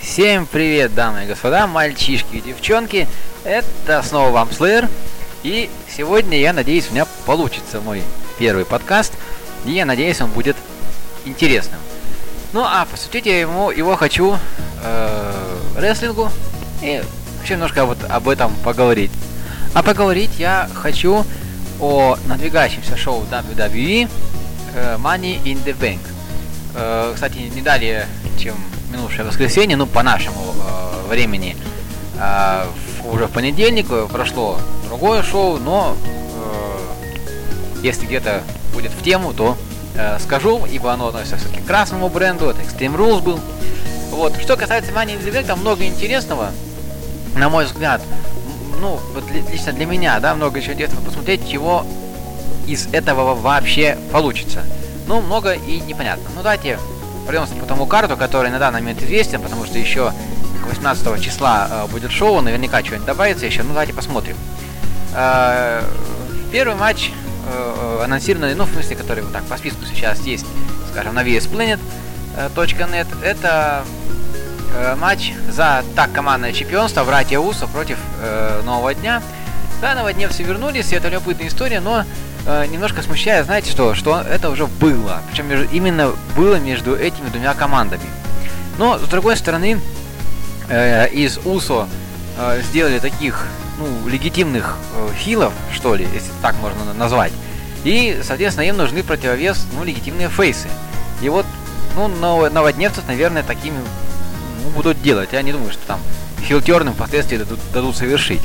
Всем привет, дамы и господа, мальчишки и девчонки. Это снова вам Slayer. И сегодня, я надеюсь, у меня получится мой первый подкаст. И я надеюсь, он будет интересным. Ну, а посвятить я ему, его хочу э, рестлингу. И хочу немножко вот об этом поговорить. А поговорить я хочу о надвигающемся шоу WWE э, Money in the Bank. Э, кстати, не далее, чем минувшее воскресенье, ну, по нашему э, времени, уже в понедельник прошло другое шоу, но если где-то будет в тему, то скажу, ибо оно относится все-таки к красному бренду, это Extreme Rules был. Вот. Что касается Money in the Bank, там много интересного, на мой взгляд. Ну, вот ли- лично для меня, да, много еще интересного посмотреть, чего из этого вообще получится. Ну, много и непонятно. Ну, давайте пройдемся по тому карту, который на данный момент известен, потому что еще 18 числа э, будет шоу, наверняка что-нибудь добавится еще. Ну, давайте посмотрим. Э, Первый матч э, анонсированный, ну, в смысле, который вот так по списку сейчас есть, скажем, на VSPlanet.net, это э, матч за так командное чемпионство братья Усо против э, Нового Дня. Да, Новоднев все вернулись, и это любопытная история, но э, немножко смущает, знаете что, что это уже было. Причем между- именно было между этими двумя командами. Но, с другой стороны, э, из УСО э, сделали таких, ну, легитимных э, хилов, что ли, если так можно на- назвать. И, соответственно, им нужны противовес, ну, легитимные фейсы. И вот, ну, ново- новодневцев, наверное, такими будут делать. Я не думаю, что там хилтерным впоследствии дадут, дадут совершить.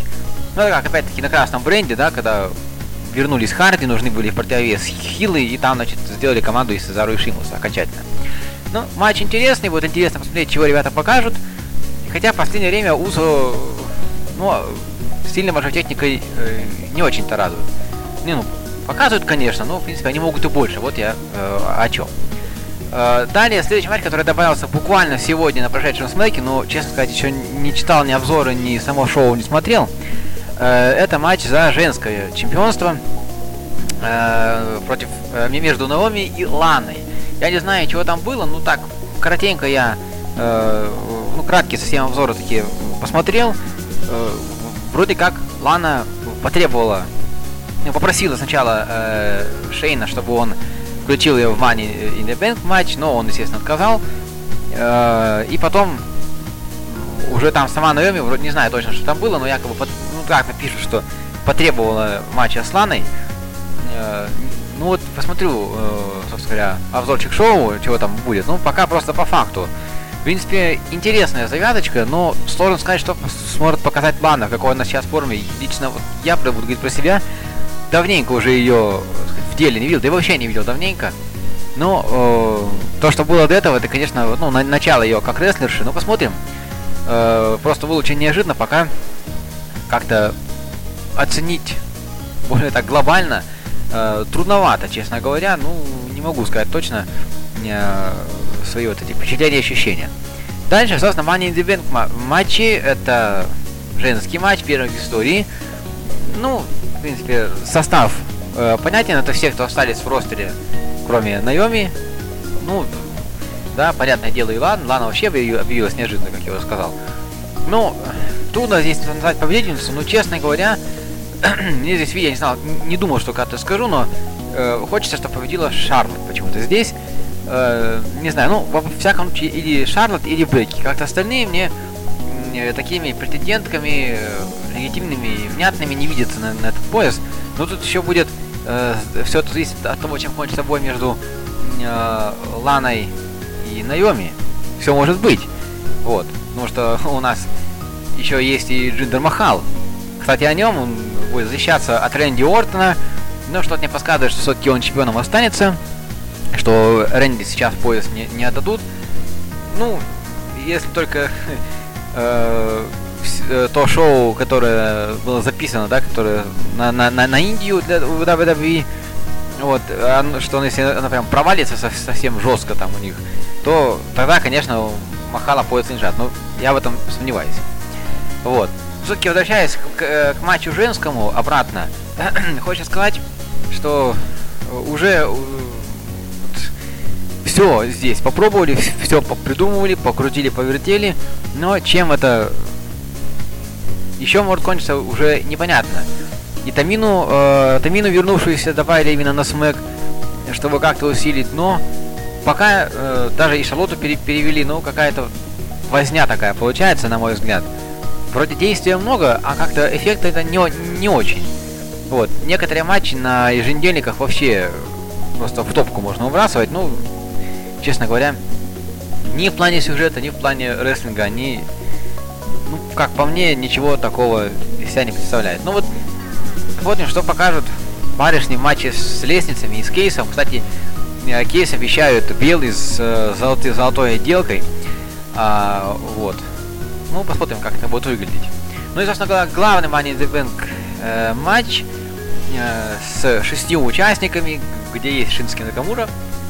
Ну, это как, опять-таки, на красном бренде, да, когда вернулись Харди, нужны были в противовес хилы, и там, значит, сделали команду из Сезару и Шимуса окончательно. Ну, матч интересный, будет интересно посмотреть, чего ребята покажут. Хотя в последнее время Усо, ну, сильной мажоритетникой э, не очень-то радует. Не, ну, показывают, конечно, но, в принципе, они могут и больше. Вот я э, о чем. Э, Далее, следующий матч, который добавился буквально сегодня на прошедшем смеке, но, честно сказать, еще не читал ни обзоры, ни само шоу не смотрел. Э, Это матч за женское чемпионство э, против между Наоми и Ланой. Я не знаю, чего там было, ну так, коротенько я, ну, краткие совсем обзоры такие посмотрел. Вроде как Лана потребовала, ну, попросила сначала Шейна, чтобы он включил ее в Money in the Bank матч, но он, естественно, отказал. Э, и потом уже там сама Наоми, вроде не знаю точно, что там было, но якобы, под- ну как-то пишут, что потребовала матча с Ланой. Э, ну вот посмотрю, э, собственно говоря, обзорчик шоу, чего там будет. Ну, пока просто по факту. В принципе, интересная завязочка, но сложно сказать, что сможет показать Лана, в какой она сейчас форме. Лично вот я буду говорить про себя. Давненько уже ее в деле не видел, да и вообще не видел давненько. Но э, то, что было до этого, это, конечно, ну, на- начало ее как рестлерши. Ну, посмотрим. Э, просто было очень неожиданно, пока как-то оценить более так глобально э, трудновато, честно говоря. Ну, не могу сказать точно э, свои вот эти впечатления и ощущения. Дальше, собственно, Money in the Bank ма- матчи. Это женский матч, первый в истории. Ну, в принципе, состав э, понятен. Это все, кто остались в ростере, кроме Найоми. Ну, да, понятное дело, и Лана. Лана вообще объяви- объявилась неожиданно, как я уже сказал. Ну, трудно здесь назвать победительницу, но, честно говоря, мне здесь, видя, не знал, не думал, что как-то скажу, но э, хочется, чтобы победила Шарлот почему-то здесь. Э, не знаю, ну, во всяком случае, или Шарлот, или Бекки. Как-то остальные мне э, такими претендентками, э, легитимными внятными не видятся на, на этот пояс. Но тут еще будет, все это зависит от того, чем кончится бой между э, Ланой и Найоми. Все может быть. Вот. Потому что у нас еще есть и Джиндер Махал. Кстати, о нем он будет защищаться от Рэнди Ортона. Но что-то мне подсказывает, что все-таки он чемпионом останется. Что Рэнди сейчас пояс не, не отдадут. Ну, если только э, э, то шоу, которое было записано, да, которое на, на, на, на Индию для WWE, вот, что он, если она прям провалится со- совсем жестко там у них, то тогда, конечно, Махала пояс лежат. Но я в этом сомневаюсь. Вот. Все-таки возвращаясь к, к, э, к матчу женскому обратно, хочется сказать, что уже все здесь попробовали, все придумывали, покрутили, повертели, но чем это еще может кончиться уже непонятно. И Тамину, э, Тамину вернувшуюся добавили именно на смэк, чтобы как-то усилить, но пока э, даже и Шарлоту пере перевели, ну какая-то возня такая получается, на мой взгляд. Вроде действия много, а как-то эффект это не, не очень. Вот, некоторые матчи на еженедельниках вообще просто в топку можно выбрасывать, ну, честно говоря, ни в плане сюжета, ни в плане рестлинга, они, ну, как по мне, ничего такого из себя не представляют. Ну вот, посмотрим, что покажут барышни в матче с лестницами и с кейсом. Кстати, э, кейс обещают белый с э, золотой, золотой отделкой. А, вот. Ну, посмотрим, как это будет выглядеть. Ну и, собственно главный Money in the Bank э, матч э, с шестью участниками, где есть Шински Накамура,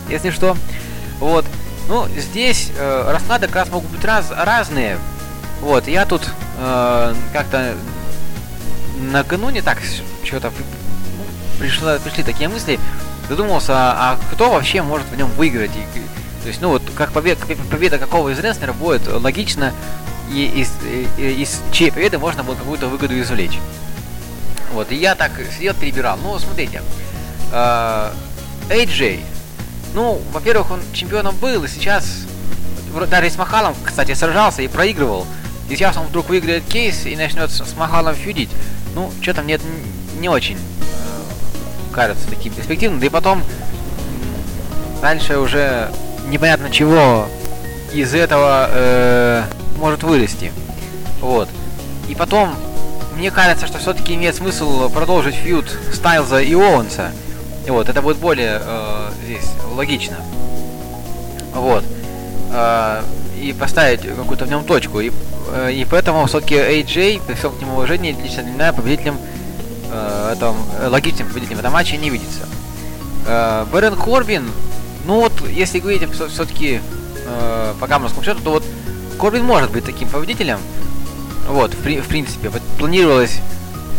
если что. Вот. Ну, здесь э, расклады как раз могут быть раз, разные. Вот, я тут э, как-то накануне так что-то пришло, пришли такие мысли, задумался, а кто вообще может в нем выиграть? И, то есть, ну вот, как победа, победа какого из рестлеров будет логично, и из, и, из чьей победы можно было какую-то выгоду извлечь. Вот, и я так сидел, перебирал. Ну, смотрите, э, AJ, ну, во-первых, он чемпионом был, и сейчас, даже с Махалом, кстати, сражался и проигрывал. Сейчас он вдруг выиграет кейс и начнет с Махалом фьюдить. Ну, что-то мне это не очень э, кажется таким перспективным. Да и потом, дальше уже непонятно чего из этого э, может вылезти. Вот. И потом, мне кажется, что все-таки имеет смысл продолжить фьюд Стайлза и Оуэнса. И вот, это будет более э, здесь логично. Вот. Э, и поставить какую-то в нем точку. И, и поэтому все-таки AJ, при всем к нему уважении, лично для меня победителем э, этом, логичным победителем в этом матче не видится. Э, Бэрон Корбин, ну вот, если говорить все-таки э, по гаммерскому счету, то вот Корбин может быть таким победителем. Вот, в, в принципе, вот планировалось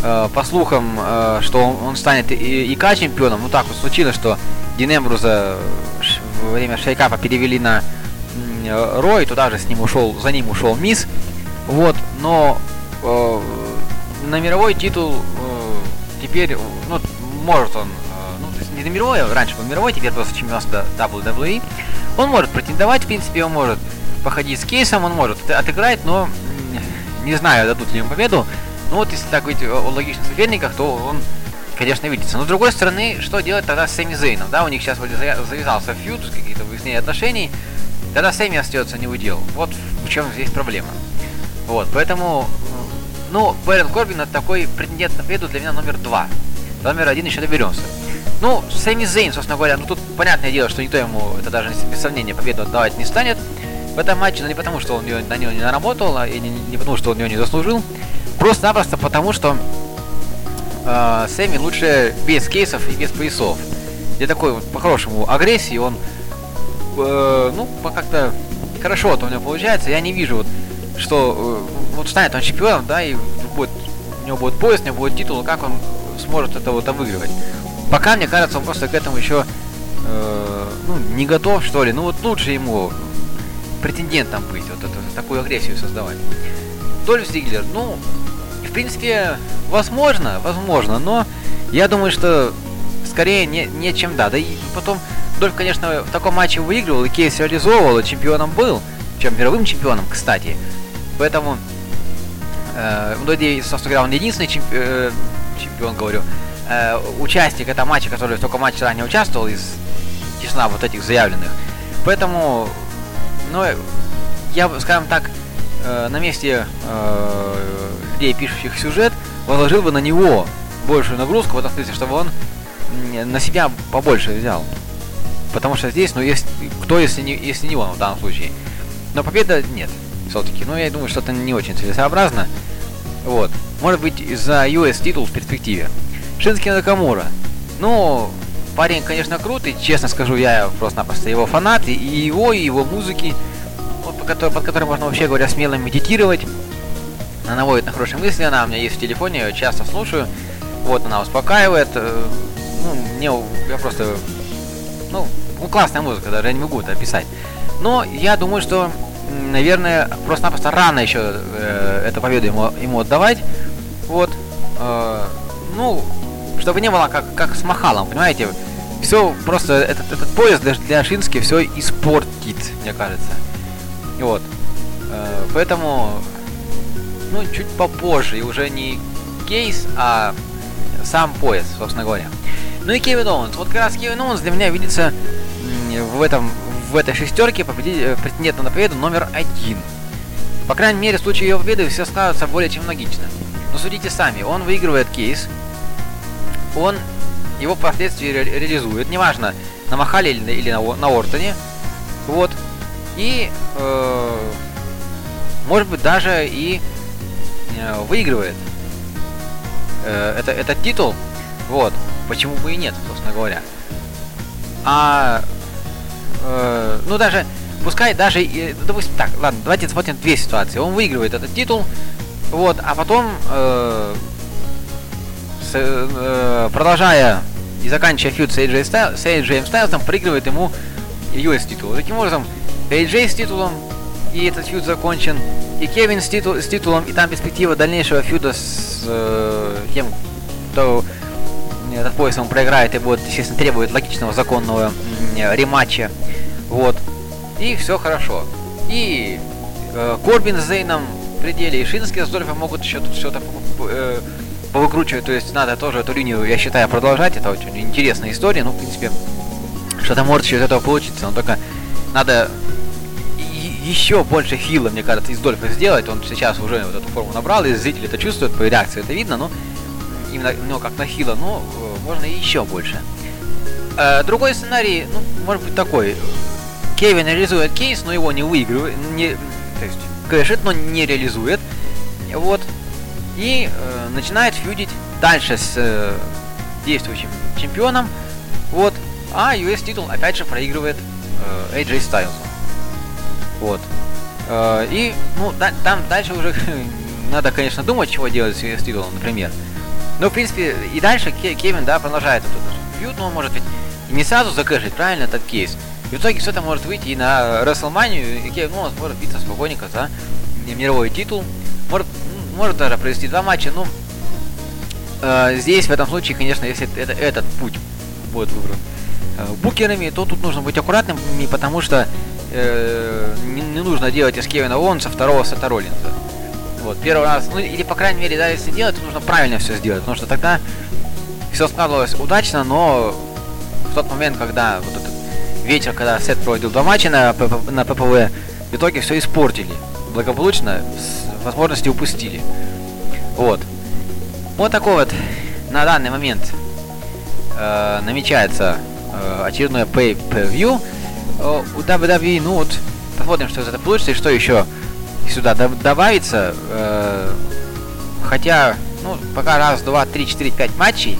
э, по слухам, э, что он, он станет и, ИК чемпионом. Ну так вот случилось, что Дин Эмбруза во время шейкапа перевели на э, Рой, туда же с ним ушел, за ним ушел Мисс. Вот, но э, на мировой титул э, теперь, ну, может он, э, ну, то есть не на мировой, а раньше был мировой, теперь просто чемпионство WWE. Он может претендовать, в принципе, он может походить с кейсом, он может отыграть, но не знаю, дадут ли ему победу. Ну вот, если так говорить о логичных соперниках, то он, конечно, видится. Но с другой стороны, что делать тогда с Сэмми Зейном? Да, у них сейчас вроде завязался фьюд, какие-то выяснения отношений. Тогда Сэмми остается не удел. Вот в чем здесь проблема. Вот, поэтому, ну, Бэрон Корбин это такой претендент на победу для меня номер два. Номер один еще доберемся. Ну, Сэмми Зейн, собственно говоря, ну тут понятное дело, что никто ему, это даже без сомнения, победу отдавать не станет в этом матче, но не потому, что он на него не наработал, а и не, не потому, что он ее не заслужил. Просто-напросто потому, что э, Сэмми лучше без кейсов и без поясов. Для такой вот, по-хорошему, агрессии он, э, ну, как-то хорошо вот у него получается. Я не вижу, вот, что э, вот станет он чемпионом, да, и будет, у него будет пояс, у него будет титул, как он сможет это вот обыгрывать. Пока, мне кажется, он просто к этому еще э, ну, не готов, что ли. Ну вот лучше ему претендентом быть, вот эту, такую агрессию создавать. Дольф Зиглер, ну, в принципе, возможно, возможно, но я думаю, что скорее не, не чем да. Да и потом Дольф, конечно, в таком матче выигрывал, и кейс реализовывал, и чемпионом был, чем мировым чемпионом, кстати. Поэтому, э, ну, собственно говоря, он единственный чемпи э, чемпион, говорю, э, участник этого матча, который таком матче ранее участвовал из числа вот этих заявленных. Поэтому, ну, я, скажем так, э, на месте э, людей, пишущих сюжет, возложил бы на него большую нагрузку, в этом смысле, чтобы он на себя побольше взял. Потому что здесь, ну, есть, кто, если не, если не он в данном случае. Но победа нет, все-таки. Ну, я думаю, что это не очень целесообразно. Вот. Может быть, за US титул в перспективе. Шински Накамура. Ну, парень, конечно, крутый, честно скажу, я просто-напросто его фанат, и его, и его музыки, вот, под, которой, под которой можно, вообще говоря, смело медитировать. Она наводит на хорошие мысли, она у меня есть в телефоне, я ее часто слушаю. Вот она успокаивает. э, Ну, мне, я просто, ну, классная музыка, даже я не могу это описать. Но я думаю, что, наверное, просто-напросто рано еще э, эту победу ему, ему отдавать. Вот. э, ну, чтобы не было как, как с Махалом, понимаете? Все просто этот, этот поезд для, для Шински все испортит, мне кажется. Вот. Э, поэтому, ну, чуть попозже, и уже не кейс, а сам пояс, собственно говоря. Ну и Кевин Оуэнс. Вот как раз Кевин Оуэнс для меня видится в этом в этой шестерке победитель, претендентом на победу номер один. По крайней мере, в случае его победы все складывается более чем логично. Но судите сами, он выигрывает кейс, он его впоследствии ре- реализует, неважно, на Махале или, или на, на Ортоне. Вот. И, э, может быть, даже и э, выигрывает э, это, этот титул. Вот. Почему бы и нет, собственно говоря. А, э, ну даже, пускай даже, ну, допустим, так, ладно, давайте смотрим две ситуации. Он выигрывает этот титул, вот, а потом, э, с- э, продолжая и заканчивая фьюд с AJ, Styles, с AJ Стайлсом, проигрывает ему US титул. Таким образом, AJ с титулом, и этот фьюд закончен, и Кевин с, титул, с титулом, и там перспектива дальнейшего фьюда с э, тем, кто этот пояс он проиграет и будет, естественно, требует логичного законного рематча. Вот. И все хорошо. И э, Корбин с Зейном в пределе, и Шински с Дольфом могут еще тут что-то э, повыкручивать. То есть надо тоже эту линию, я считаю, продолжать. Это очень интересная история. Ну, в принципе, что-то может еще из этого получиться. Но только надо еще больше хила, мне кажется, из Дольфа сделать. Он сейчас уже вот эту форму набрал, и зрители это чувствуют, по реакции это видно, но именно ну, как на хила, но э, можно и еще больше. Э, другой сценарий, ну, может быть такой. Кевин реализует кейс, но его не выигрывает, не, то есть кэшит, но не реализует. Вот. И э, начинает фьюдить дальше с э, действующим чемпионом. Вот. А US титул опять же проигрывает э, AJ Styles. Вот. Э, и, ну, да- там дальше уже надо, конечно, думать, чего делать с US титулом, например. Ну, в принципе, и дальше Ке- Кевин, да, продолжает этот фьюд, но он может ведь не сразу закэшить, правильно, этот кейс. И в итоге все это может выйти и на WrestleMania, и Кевин Оуэнс может биться спокойненько за мировой титул. Может, может даже провести два матча, ну, э, здесь, в этом случае, конечно, если это, этот путь будет выбран э, букерами, то тут нужно быть аккуратным, потому что э, не, не нужно делать из Кевина Оуэнса второго Сета Роллинза. Вот, первый раз, ну или по крайней мере, даже если делать, то нужно правильно все сделать, потому что тогда все складывалось удачно, но в тот момент, когда вот этот вечер, когда Сет проводил два матча на, на ППВ, в итоге все испортили. Благополучно, возможности упустили. Вот. Вот такой вот на данный момент э, намечается э, очередное pay-per-view э, у WWE. Ну вот, посмотрим, что из этого получится и что еще сюда доб- добавится. Э, хотя, ну, пока раз, два, три, четыре, пять матчей.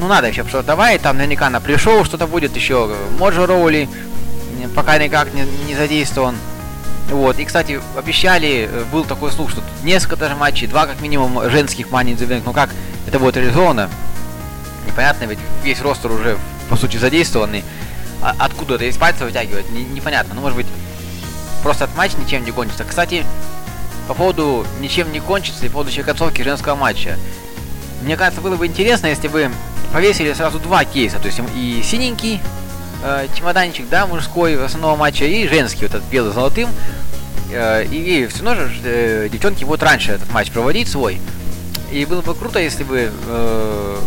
Ну, надо еще что-то добавить. Там наверняка на пришел что-то будет еще. Моджо Роули пока никак не, не задействован. Вот, и, кстати, обещали, э, был такой слух, что тут несколько даже матчей, два как минимум женских Money in the Bank, ну как это будет реализовано, непонятно, ведь весь ростер уже, по сути, задействованный, А- откуда это из пальца вытягивать, не- непонятно, ну, может быть, просто этот матч ничем не кончится. Кстати, по поводу ничем не кончится и по поводу концовки женского матча, мне кажется, было бы интересно, если бы повесили сразу два кейса, то есть и синенький э, чемоданчик, да, мужской основного матча, и женский, вот этот белый золотым. Э, и все равно же э, девчонки будут раньше этот матч проводить свой. И было бы круто, если бы, э,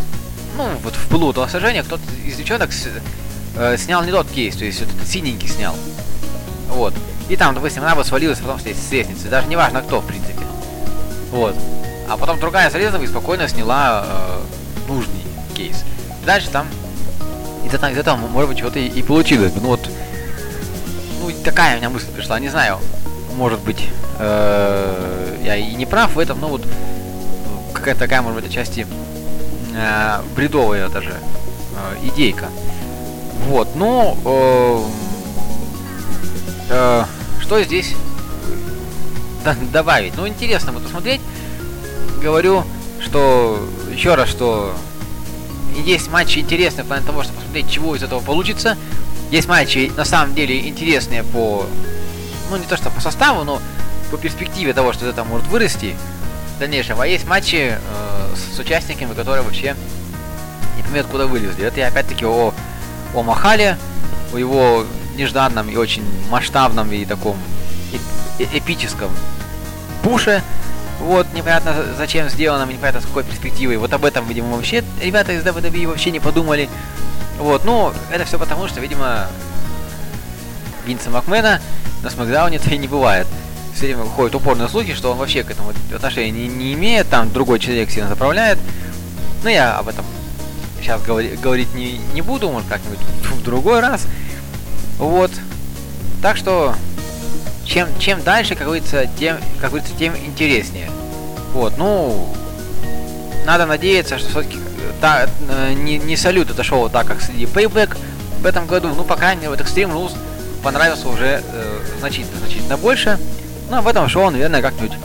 ну, вот в пылу этого сражения кто-то из девчонок с- э, снял не тот кейс, то есть вот этот синенький снял. Вот. И там, допустим, она бы свалилась потом с лес- с лестницы, даже не важно кто, в принципе. Вот. А потом другая залезла и спокойно сняла э, нужный кейс. И дальше там из этого, из этого может быть, чего-то и, и получилось. Ну вот, ну такая у меня мысль пришла, не знаю, может быть, э, я и не прав в этом, но вот какая-то такая, может быть, отчасти э, бредовая даже э, идейка. Вот, ну, э, э, что здесь добавить? Ну, интересно вот посмотреть. Говорю, что еще раз, что есть матчи интересные в плане того, чтобы посмотреть, чего из этого получится. Есть матчи на самом деле интересные по, ну не то что по составу, но по перспективе того, что это может вырасти в дальнейшем. А есть матчи э, с участниками, которые вообще не понимают, куда вылезли. Это я опять-таки о, о Махале, о его нежданном и очень масштабном и таком эпическом пуше. Вот, непонятно зачем сделано, непонятно с какой перспективой. Вот об этом, видимо, вообще ребята из WWE вообще не подумали. Вот, ну, это все потому, что, видимо, Винса Макмена на Смакдауне-то и не бывает. Все время ходят упорные слухи, что он вообще к этому отношения не, не имеет, там другой человек сильно заправляет. Но я об этом сейчас говори, говорить не, не буду, может как-нибудь в другой раз. Вот. Так что, чем, чем дальше, как говорится, тем, как говорится, тем интереснее. Вот, ну, надо надеяться, что все-таки та, э, не, не салют это шоу так, как среди Payback в этом году. Ну, по крайней мере, вот Extreme Rules понравился уже э, значительно, значительно больше. Ну, об этом шоу, наверное, как-нибудь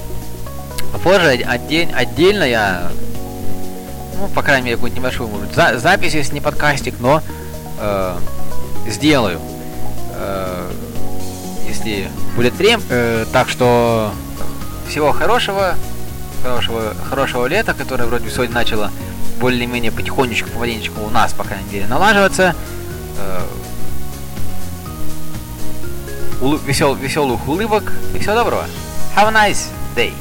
позже, отдель, отдельно я, ну, по крайней мере, какую-нибудь небольшую, может, за, запись, если не подкастик, но э, сделаю. Э, если будет время. Э, так что всего хорошего, хорошего, хорошего лета, которое вроде сегодня начало более-менее потихонечку, помаленечку у нас, по крайней мере, налаживаться. Э, улы- весел, веселых улыбок и всего доброго. Have a nice day.